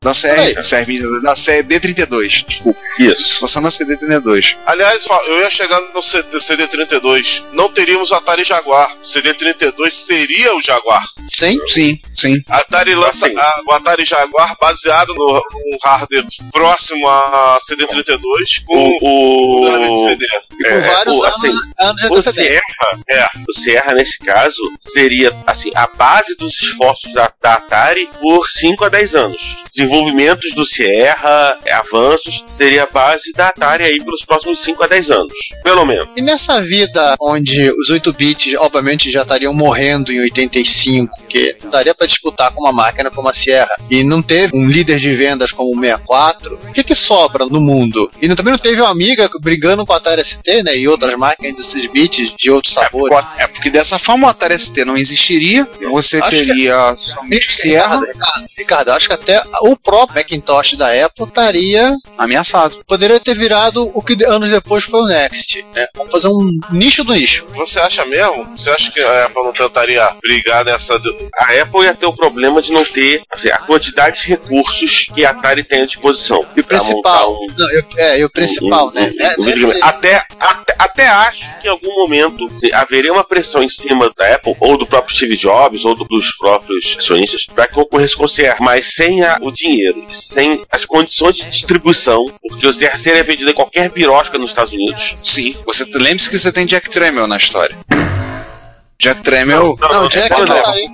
Speaker 6: Da. CR, CR20, da CD32, desculpa.
Speaker 5: Isso.
Speaker 6: Antecipação da CD32.
Speaker 2: Aliás, eu ia chegar no CD CD32. Não teríamos o Atari Jaguar. CD32 seria o Jaguar.
Speaker 4: Sim.
Speaker 6: Sim, sim.
Speaker 2: Atari lança
Speaker 5: Assim.
Speaker 2: a- o Atari Jaguar baseado no, no hardware próximo a CD32 com o de
Speaker 5: O,
Speaker 2: CD.
Speaker 4: E com
Speaker 5: É,
Speaker 4: vários
Speaker 5: o-
Speaker 4: anos,
Speaker 5: assim,
Speaker 4: anos de
Speaker 5: o. Sierra, é, o Sierra, nesse caso, seria assim, a base dos esforços da, da Atari por 5 a 10 anos. Desenvolvimentos do Sierra, é, avanços, seria a base da Atari aí pelos próximos 5 a 10 anos. Pelo menos.
Speaker 4: E nessa vida onde os 8 bits, obviamente, já estariam morrendo em 85, que daria para disputar com uma máquina como a Sierra, e não teve um líder de vendas como o 64, o que, que sobra no mundo? E não- também não teve uma amiga brigando com a Atari ST, né? E outras máquinas de 6 bits de outros sabores.
Speaker 6: É porque dessa forma o Atari ST não existiria, você
Speaker 4: Acho que-
Speaker 6: teria somente Sierra
Speaker 4: Ricardo, Ricardo, acho que até o próprio Macintosh da Apple estaria.
Speaker 6: ameaçado.
Speaker 4: Poderia ter virado o que anos depois foi o Next. Né? Vamos fazer um nicho do nicho.
Speaker 2: Você acha mesmo? Você acha que a Apple não tentaria brigar nessa. do-
Speaker 5: A Apple ia ter o problema de não ter assim, a quantidade de recursos que a Atari tem à disposição.
Speaker 4: E o principal.
Speaker 5: um-
Speaker 4: Não, eu- é, e o principal,
Speaker 5: um-
Speaker 4: né?
Speaker 5: um-
Speaker 4: É,
Speaker 5: um
Speaker 4: nesse-
Speaker 5: até, até, até acho que em algum momento haveria uma pressão em cima da Apple, ou do próprio Steve Jobs, ou do- dos próprios acionistas, para que ocorresse com o CR, mas sem a- o dinheiro, sem as condições de distribuição, porque o CR seria vendido em qualquer birosca nos Estados Unidos.
Speaker 6: Sim. Você lembre-se que você tem Jack Tramiel na história. Jack Tramiel.
Speaker 4: Não, o Jack
Speaker 5: é,
Speaker 4: não
Speaker 5: não,
Speaker 4: tá aí.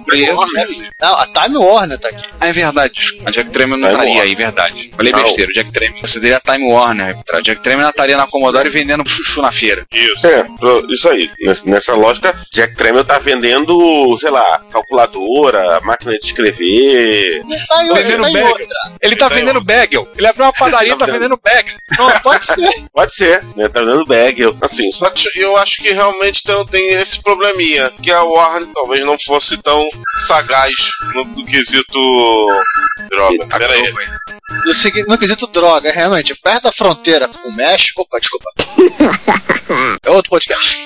Speaker 4: Não, a Time Warner tá aqui.
Speaker 6: Ah, é verdade. desculpa. A Jack Tramiel não
Speaker 5: Time
Speaker 6: estaria
Speaker 5: Warner.
Speaker 6: aí, verdade. Falei
Speaker 5: Não.
Speaker 6: besteira. O Jack Tramiel. Você teria a Time Warner. A Jack Tramiel não estaria na Commodore vendendo chuchu na feira.
Speaker 2: Isso.
Speaker 5: É, isso aí. Ness- Nessa lógica, Jack Tramiel tá vendendo, sei lá, calculadora, máquina de escrever.
Speaker 4: Não tá em,
Speaker 6: Vendendo
Speaker 4: tá em
Speaker 6: bag.
Speaker 4: outra.
Speaker 6: Ele tá
Speaker 2: Tá
Speaker 6: vendendo bagel. Ele abriu uma padaria e tá vendendo bagel.
Speaker 4: Não, pode ser.
Speaker 5: Pode ser, né? Tá vendendo bag, eu- assim, só
Speaker 2: Só que eu acho que realmente tem, tem esse probleminha, que a Warner talvez não fosse tão sagaz no, no quesito droga. Pera aí.
Speaker 4: No, no quesito droga, realmente, perto da fronteira com o México. Opa, desculpa. É outro podcast.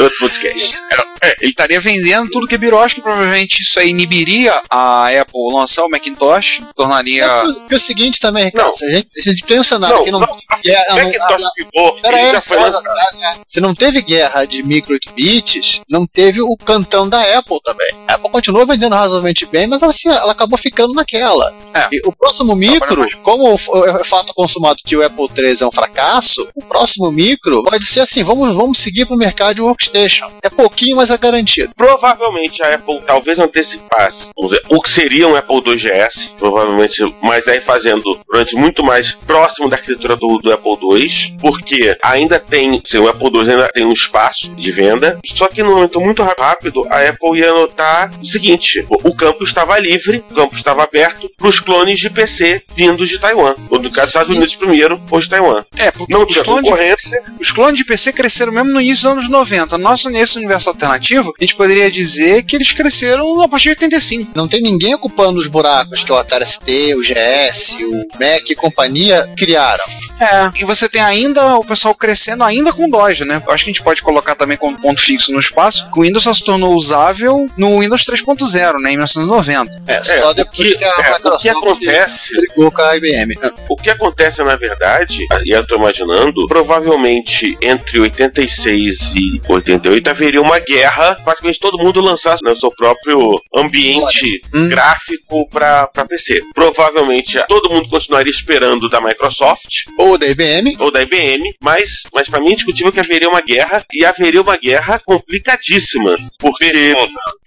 Speaker 5: Outro podcast.
Speaker 6: É, ele estaria vendendo tudo que é birosca, provavelmente isso aí inibiria a Apple lançar o Macintosh, tornaria.
Speaker 4: É, porque o seguinte também, Ricardo, a, gente, a gente tem um cenário
Speaker 5: Não,
Speaker 4: que não.
Speaker 5: não,
Speaker 4: que é- não-
Speaker 5: Macintosh pivô,
Speaker 4: Pera
Speaker 5: ele
Speaker 4: aí,
Speaker 5: já foi
Speaker 4: César,
Speaker 5: lançado.
Speaker 4: César, se não teve guerra de micro 8 bits, não teve o cantão da Apple também. A Apple continua vendendo razoavelmente bem, mas assim, ela acabou ficando naquela.
Speaker 6: É.
Speaker 4: O próximo micro, como é fato consumado que o Apple III é um fracasso, o próximo micro pode ser assim, vamos, vamos seguir pro mercado de workstation. É pouquinho, mas é garantido.
Speaker 5: Provavelmente a Apple talvez antecipasse dizer, o que seria um Apple 2GS, provavelmente, mas aí fazendo durante muito mais próximo da arquitetura do, do Apple II, porque ainda tem, assim, o Apple II ainda tem um espaço de venda, só que no momento muito rápido a Apple ia notar o seguinte: o campo estava livre, o campo estava aberto para os clones de PC vindos de Taiwan, ou do caso dos Estados Unidos primeiro, ou de Taiwan.
Speaker 6: É, porque
Speaker 5: Não
Speaker 6: os clones, de, os clones de PC cresceram mesmo no início dos anos 90. Nosso, nesse universo alternativo, a gente poderia dizer que eles cresceram a partir de 85.
Speaker 4: Não tem ninguém ocupando os buracos que o Atari ST, o GS, o Mac e companhia criaram.
Speaker 6: É. E você tem ainda o pessoal crescendo ainda com Doge, né? Eu acho que a gente pode colocar também como ponto fixo no espaço que o Windows só se tornou usável no Windows 3.0, né? Em 1990.
Speaker 4: É, só
Speaker 5: o
Speaker 4: depois
Speaker 5: que-
Speaker 4: que, a
Speaker 5: é, o que
Speaker 4: Microsoft
Speaker 5: acontece
Speaker 4: brigou com a IBM.
Speaker 5: O que acontece, na verdade, e eu tô imaginando, provavelmente entre 86 e 88 haveria uma guerra, praticamente todo mundo lançasse né, o seu próprio ambiente
Speaker 4: Hum.
Speaker 5: gráfico para PC. Provavelmente todo mundo continuaria esperando da Microsoft
Speaker 4: Ou da IBM.
Speaker 5: ou da IBM, mas, mas para mim é indiscutível que haveria uma guerra e haveria uma guerra complicadíssima, porque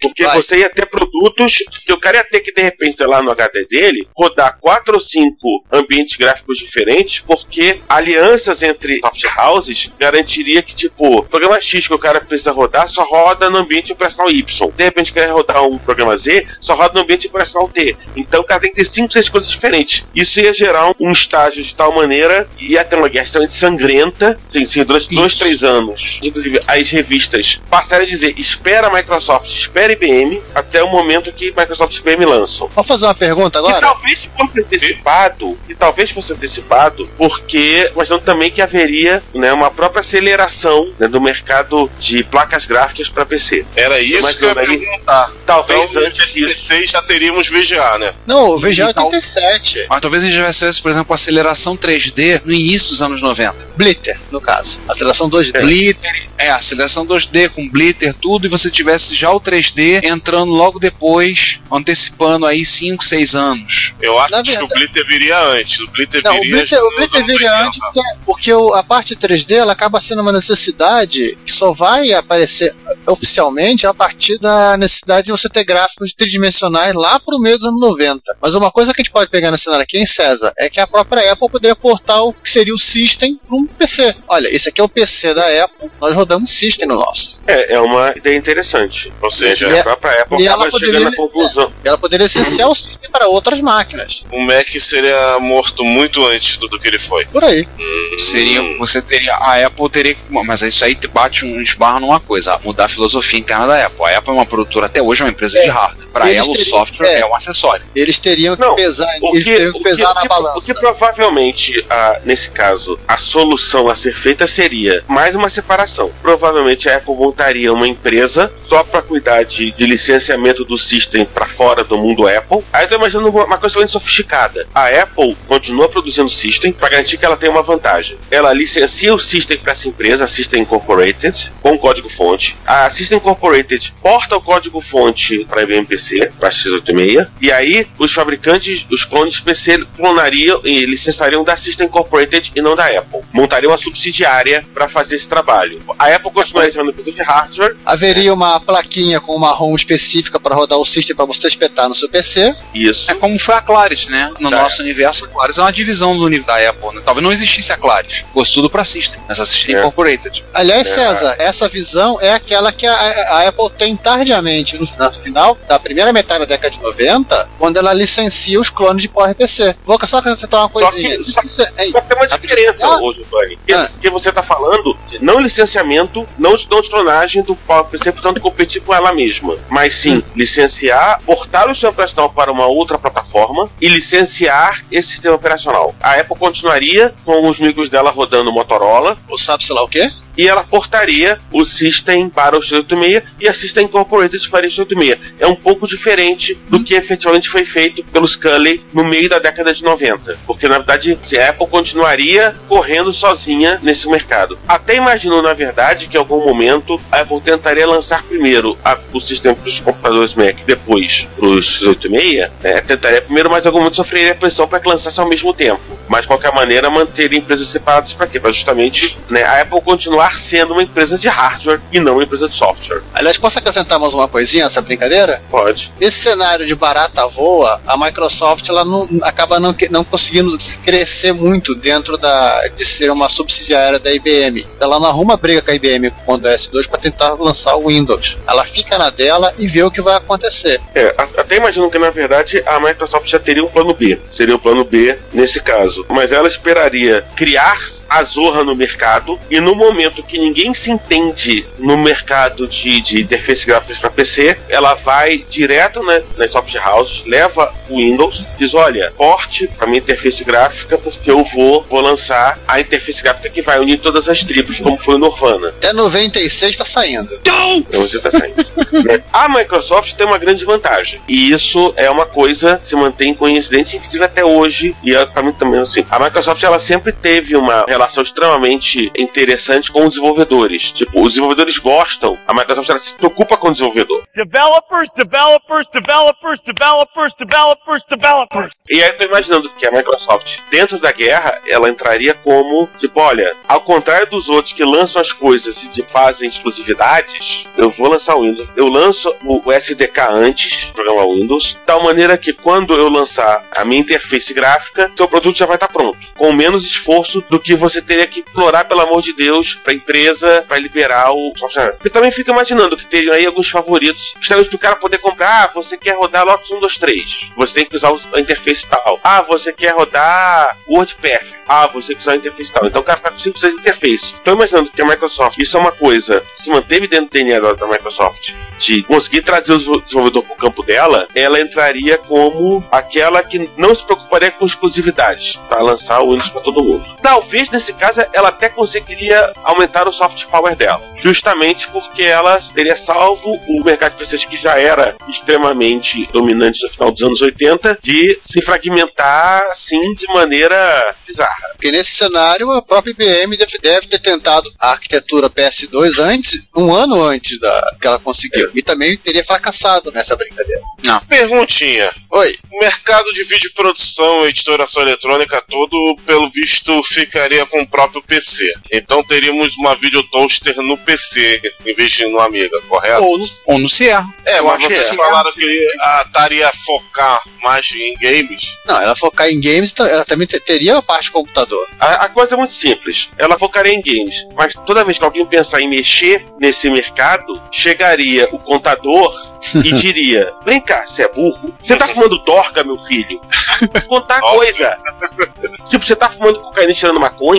Speaker 5: porque
Speaker 4: Vai.
Speaker 5: você ia ter produtos que o cara ia ter que, de repente, lá no HD dele, rodar quatro ou cinco ambientes gráficos diferentes, porque alianças entre soft houses garantiria que, tipo, o programa X que o cara precisa rodar só roda no ambiente operacional Y. De repente, quer rodar um programa Z, só roda no ambiente operacional T. Então, o cara tem que ter cinco, seis coisas diferentes. Isso ia gerar um, estágio de tal maneira, ia ter uma guerra extremamente sangrenta, sim, sim, durante dois,
Speaker 4: Isso.
Speaker 5: três anos. Inclusive, as revistas passaram a dizer: espera a Microsoft, espera a IBM, até o momento que Microsoft e IBM lançam.
Speaker 4: Vamos fazer uma pergunta agora?
Speaker 5: talvez fosse antecipado, que talvez fosse antecipado, porque mostrando também que haveria né, uma própria aceleração né, do mercado de placas gráficas para PC.
Speaker 2: Era isso
Speaker 5: Mas
Speaker 2: que eu ia
Speaker 5: daí-
Speaker 2: perguntar.
Speaker 5: Talvez
Speaker 2: Então, em
Speaker 5: antes disso.
Speaker 2: 86 já teríamos VGA, né?
Speaker 4: Não, o VGA
Speaker 6: Digital.
Speaker 4: 87.
Speaker 6: Mas talvez a gente tivesse, por exemplo, aceleração 3D no início dos anos 90.
Speaker 4: Blitter, no caso. Aceleração 2D.
Speaker 6: Blitter, é, aceleração 2D com Blitter, tudo, e você tivesse já o 3D entrando logo depois, antecipando aí 5, 6 anos.
Speaker 2: Eu acho
Speaker 4: Na
Speaker 2: que o
Speaker 4: verdade-
Speaker 2: Blitter viria antes. O Blitter
Speaker 4: Não, o
Speaker 2: viria.
Speaker 4: Blitter, o Blitter viria
Speaker 2: 80.
Speaker 4: antes, porque, porque o- a parte 3D ela acaba sendo uma necessidade que só vai aparecer oficialmente a partir da necessidade de você ter gráficos tridimensionais lá pro meio dos anos 90. Mas uma coisa que a gente pode pegar nesse cenário aqui, hein, César, é que a própria Apple poderia portar o que seria o System para um PC. Olha, esse aqui é o PC da Apple, nós rodamos System no nosso.
Speaker 5: É, é uma ideia interessante.
Speaker 2: Ou seja,
Speaker 5: a própria Apple
Speaker 4: e
Speaker 5: acaba
Speaker 4: poderia-
Speaker 5: chegando à conclusão.
Speaker 4: Ela poderia licenciar o System para outras máquinas.
Speaker 2: o Mac seria morto muito antes do, do que ele foi.
Speaker 4: Por aí.
Speaker 6: Seria, você teria, a Apple teria que, mas isso aí te bate um esbarro numa coisa, mudar a filosofia interna da Apple. A Apple é uma produtora, até hoje é uma empresa
Speaker 4: É.
Speaker 6: de hardware. Para ela o software
Speaker 4: é.
Speaker 6: é. um acessório.
Speaker 4: Eles teriam que
Speaker 5: Não,
Speaker 4: pesar,
Speaker 5: O
Speaker 4: eles
Speaker 5: que,
Speaker 4: teriam
Speaker 5: o
Speaker 4: que
Speaker 5: que-
Speaker 4: pesar
Speaker 5: o
Speaker 4: na
Speaker 5: que-
Speaker 4: balança.
Speaker 5: o que provavelmente, ah, nesse caso, a solução a ser feita seria mais uma separação. Provavelmente a Apple montaria uma empresa só para cuidar de, de licenciamento do system para fora do mundo Apple. Aí eu tô imaginando uma uma coisa bem sofisticada. A Apple continua produzindo system para garantir que ela tem uma vantagem. Ela licencia o system para essa empresa, a System Incorporated, com código-fonte. A System Incorporated porta o código-fonte para IBM PC, para x86, e aí os fabricantes, os clones PC clonariam e licenciariam da System Incorporated e não da Apple. Montariam uma subsidiária para fazer esse trabalho. A Apple continuaria sendo uma empresa de hardware,
Speaker 4: Haveria uma plaquinha com uma ROM específica para rodar o system para você espetar no seu PC.
Speaker 5: isso.
Speaker 6: É como foi a Claris, né? No
Speaker 5: Tá.
Speaker 6: nosso universo, a Claris é uma divisão do nível da Apple. Né? Talvez não existisse a Claris. Fosse tudo pra System, mas a System
Speaker 5: É.
Speaker 6: Incorporated.
Speaker 4: Aliás,
Speaker 5: É.
Speaker 4: César, essa visão é aquela que a, a Apple tem tardiamente, no, no final da primeira metade da década de 90, quando ela licencia os clones de PowerPC. Vou só acrescentar uma coisinha.
Speaker 5: que- só
Speaker 4: ei,
Speaker 5: Só que tem uma diferença
Speaker 4: Ah.
Speaker 5: hoje, Tony. Porque,
Speaker 4: Ah.
Speaker 5: porque você está falando não licenciamento, não de, não clonagem do PowerPC, portanto competir com ela mesma. Mas sim,
Speaker 4: Hum.
Speaker 5: licenciar, portar o sistema operacional para uma outra plataforma e licenciar esse sistema operacional. A Apple continuaria com os micros dela rodando Motorola
Speaker 4: ou sabe sei lá o quê?
Speaker 5: e ela portaria o System para o x86 e a System Incorporated faria o x86. É um pouco diferente do que efetivamente foi feito pelo Scully no meio da década de 90. Porque, na verdade, a Apple continuaria correndo sozinha nesse mercado. Até imaginou, na verdade, que em algum momento a Apple tentaria lançar primeiro a- o sistema para os computadores Mac, depois para os x86. né? Tentaria primeiro, mas em algum momento sofreria pressão para que lançasse ao mesmo tempo. Mas de qualquer maneira manter empresas separadas para quê? Para justamente né, a Apple continuar sendo uma empresa de hardware e não uma empresa de software.
Speaker 4: Aliás, posso acrescentar mais uma coisinha nessa brincadeira?
Speaker 5: Pode.
Speaker 4: Esse cenário de barata voa, a Microsoft ela não, acaba não, não conseguindo crescer muito dentro da, de ser uma subsidiária da IBM. Ela não arruma briga com a IBM com o S2 para tentar lançar o Windows. Ela fica na dela e vê o que vai acontecer.
Speaker 5: É, até imagino que na verdade a Microsoft já teria um plano B. Seria o plano B nesse caso. Mas ela esperaria criar a Zorra no mercado e no momento que ninguém se entende no mercado de, de interface gráficas para PC, ela vai direto né, nas soft houses, leva o Windows, diz: olha, porte para minha interface gráfica porque eu vou, vou lançar a interface gráfica que vai unir todas as tribos, como foi o Nirvana.
Speaker 4: Até 96 tá saindo.
Speaker 5: Então você tá saindo. A Microsoft tem uma grande vantagem. E isso é uma coisa que se mantém coincidente, inclusive até hoje. E é, pra mim também, assim. A Microsoft ela sempre teve uma relação extremamente interessante com os desenvolvedores. Tipo, os desenvolvedores gostam. A Microsoft ela se preocupa com o desenvolvedor.
Speaker 8: Developers, developers, developers, developers, developers, developers.
Speaker 5: E aí eu tô imaginando que a Microsoft, dentro da guerra, ela entraria como, tipo, olha, ao contrário dos outros que lançam as coisas e fazem exclusividades, eu vou lançar o Windows. Eu lanço o o SDK antes do programa Windows, de tal maneira que quando eu lançar a minha interface gráfica, seu produto já vai estar pronto, com menos esforço do que você teria que implorar, pelo amor de Deus, pra empresa, pra liberar o software. Eu também fico imaginando que teriam aí alguns favoritos, justamente pro cara poder comprar, ah, você quer rodar Lotus 1, 2, 3, você tem que usar a interface tal. Ah, você quer rodar WordPerfect. Ah, você quer usar a interface tal. Então o cara fica com 5, 6 interfaces. Estou imaginando que a Microsoft, isso é uma coisa se manteve dentro do DNA da, Microsoft, de conseguir trazer o desenvolvedor para o campo dela, ela entraria como aquela que não se preocuparia com exclusividades para lançar o Windows para todo mundo. Talvez nesse caso ela até conseguiria aumentar o soft power dela, justamente porque ela teria salvo o mercado de PCs que já era extremamente dominante no final dos anos 80 de se fragmentar assim de maneira bizarra.
Speaker 4: Porque nesse cenário, a própria IBM deve, ter tentado a arquitetura PS2 antes, um ano antes da que ela conseguiu. E também teria fracassado nessa brincadeira.
Speaker 2: Perguntinha.
Speaker 4: Oi.
Speaker 2: O mercado de vídeo produção e editoração eletrônica todo, pelo visto, ficaria com o próprio PC. Então teríamos uma video toaster no PC, em vez de no Amiga, correto?
Speaker 6: Ou no, ou no Sierra.
Speaker 2: É,
Speaker 6: eu
Speaker 2: mas
Speaker 6: acho
Speaker 2: vocês
Speaker 6: que é.
Speaker 2: falaram que a Atari ia focar mais em games.
Speaker 4: Não, ela focar em games, então ela também te- teria a parte de computador.
Speaker 5: A, a coisa é muito simples. Ela focaria em games, mas toda vez que alguém pensar em mexer nesse mercado, chegaria o contador e diria: Vem cá, você é burro? Você tá fumando dorga, meu filho? Vou contar a coisa. tipo, você tá fumando cocaína e cheirando maconha?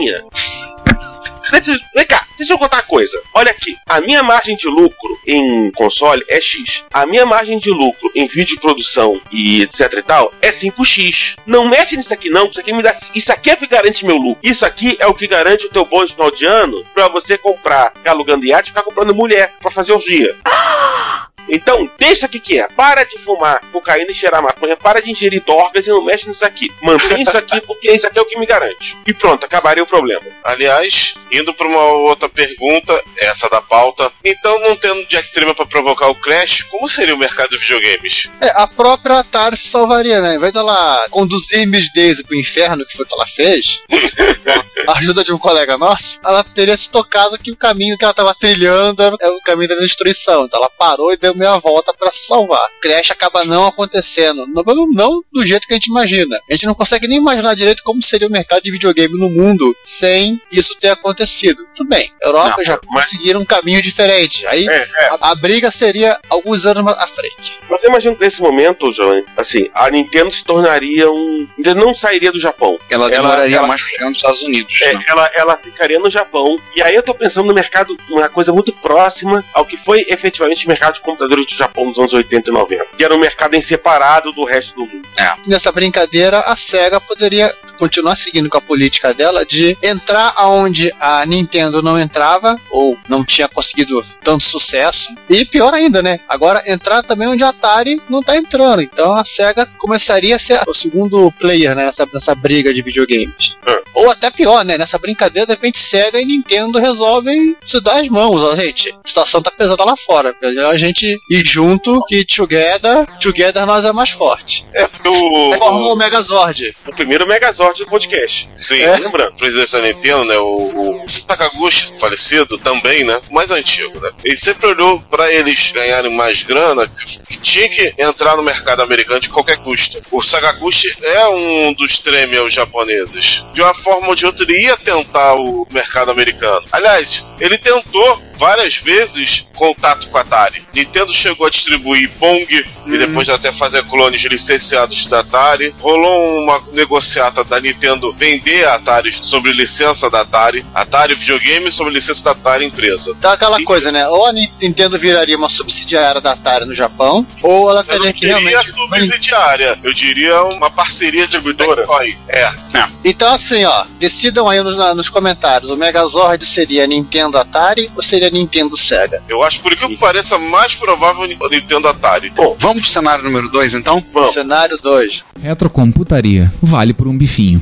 Speaker 5: Deixa- Vem cá, deixa eu contar uma coisa. Olha aqui, a minha margem de lucro em console é X. A minha margem de lucro em vídeo produção e etc e tal é 5X. Não mexe nisso aqui não, isso aqui me dá. Isso aqui é o que garante meu lucro. Isso aqui é o que garante o teu bônus final de ano pra você comprar, ficar alugando iate e ficar comprando mulher pra fazer orgia. Então, deixa que que é. Para de fumar cocaína e cheirar maconha. Para de ingerir dorgas e não mexe nisso aqui. Mantém isso aqui porque isso aqui é o que me garante. E pronto, acabaria o problema.
Speaker 2: Aliás, indo para uma outra pergunta, essa da pauta. Então, não tendo Jack Trimmer para provocar o crash, como seria o mercado de videogames?
Speaker 4: É, a própria Atari se salvaria, né? Em vez dela conduzir Miss Daisy pro inferno, que foi o que ela fez, com a ajuda de um colega nosso, ela teria se tocado que o caminho que ela tava trilhando era o caminho da destruição. Então ela parou e deu meia volta para se salvar. O crash acaba não acontecendo. Não, não do jeito que a gente imagina. A gente não consegue nem imaginar direito como seria o mercado de videogame no mundo sem isso ter acontecido. Tudo bem, Europa
Speaker 5: Não,
Speaker 4: já
Speaker 5: mas-
Speaker 4: conseguiram um caminho diferente. Aí
Speaker 5: É, é.
Speaker 4: a, a briga seria alguns anos à frente.
Speaker 5: Mas eu imagino que nesse momento, João, assim, a Nintendo se tornaria um. Ainda não sairia do Japão.
Speaker 6: Ela
Speaker 5: Ela-
Speaker 6: demoraria
Speaker 5: ela-
Speaker 6: mais pra chegar nos Estados Unidos.
Speaker 5: É,
Speaker 6: né?
Speaker 5: ela, ela ficaria no Japão. E aí eu tô pensando no mercado, uma coisa muito próxima ao que foi efetivamente o mercado de computadores do Japão nos anos 80 e 90. Que era um mercado em separado do resto do mundo.
Speaker 4: Nessa brincadeira, a SEGA poderia continuar seguindo com a política dela de entrar aonde a Nintendo não entrava, ou não tinha conseguido tanto sucesso. E pior ainda, né? Agora entrar também onde a Atari não tá entrando. Então a SEGA começaria a ser o segundo player né, nessa, nessa briga de videogames.
Speaker 2: Ou
Speaker 4: Ou até pior, né? Nessa brincadeira, de repente Sega e Nintendo resolvem se dar as mãos. Ó, gente, a situação tá pesada lá fora. A gente ir junto, que together, together nós é mais forte.
Speaker 2: É porque o.
Speaker 4: Formou o Megazord.
Speaker 5: O primeiro Megazord do podcast.
Speaker 2: Sim,
Speaker 4: É.
Speaker 2: lembra? O presidente da Nintendo, né? O, o Sakaguchi, falecido, também, né? O mais antigo, né? Ele sempre olhou pra eles ganharem mais grana que, que tinha que entrar no mercado americano de qualquer custo. O Sakaguchi é um dos tremels japoneses. De uma forma ou de outra, ele ia tentar o mercado americano. Aliás, ele tentou várias vezes contato com a Atari. Nintendo chegou a distribuir Pong e depois até fazer clones licenciados da Atari. Rolou uma negociata da Nintendo vender a Atari sobre licença da Atari. Atari videogame sobre licença da Atari empresa.
Speaker 4: Então aquela coisa, né? Ou a Ni- Nintendo viraria uma subsidiária da Atari no Japão, ou ela teria que realmente.
Speaker 2: subsidiária, eu diria uma parceria distribuidora. É,
Speaker 4: Então, assim, ó, decidam aí nos, nos comentários: o Megazord seria Nintendo Atari ou seria Nintendo Sega?
Speaker 2: eu acho por que que pareça mais provável o Nintendo Atari.
Speaker 9: Bom, vamos pro cenário número 2 então?
Speaker 5: Vamos.
Speaker 4: Cenário 2.
Speaker 10: Retrocomputaria. Vale por um bifinho.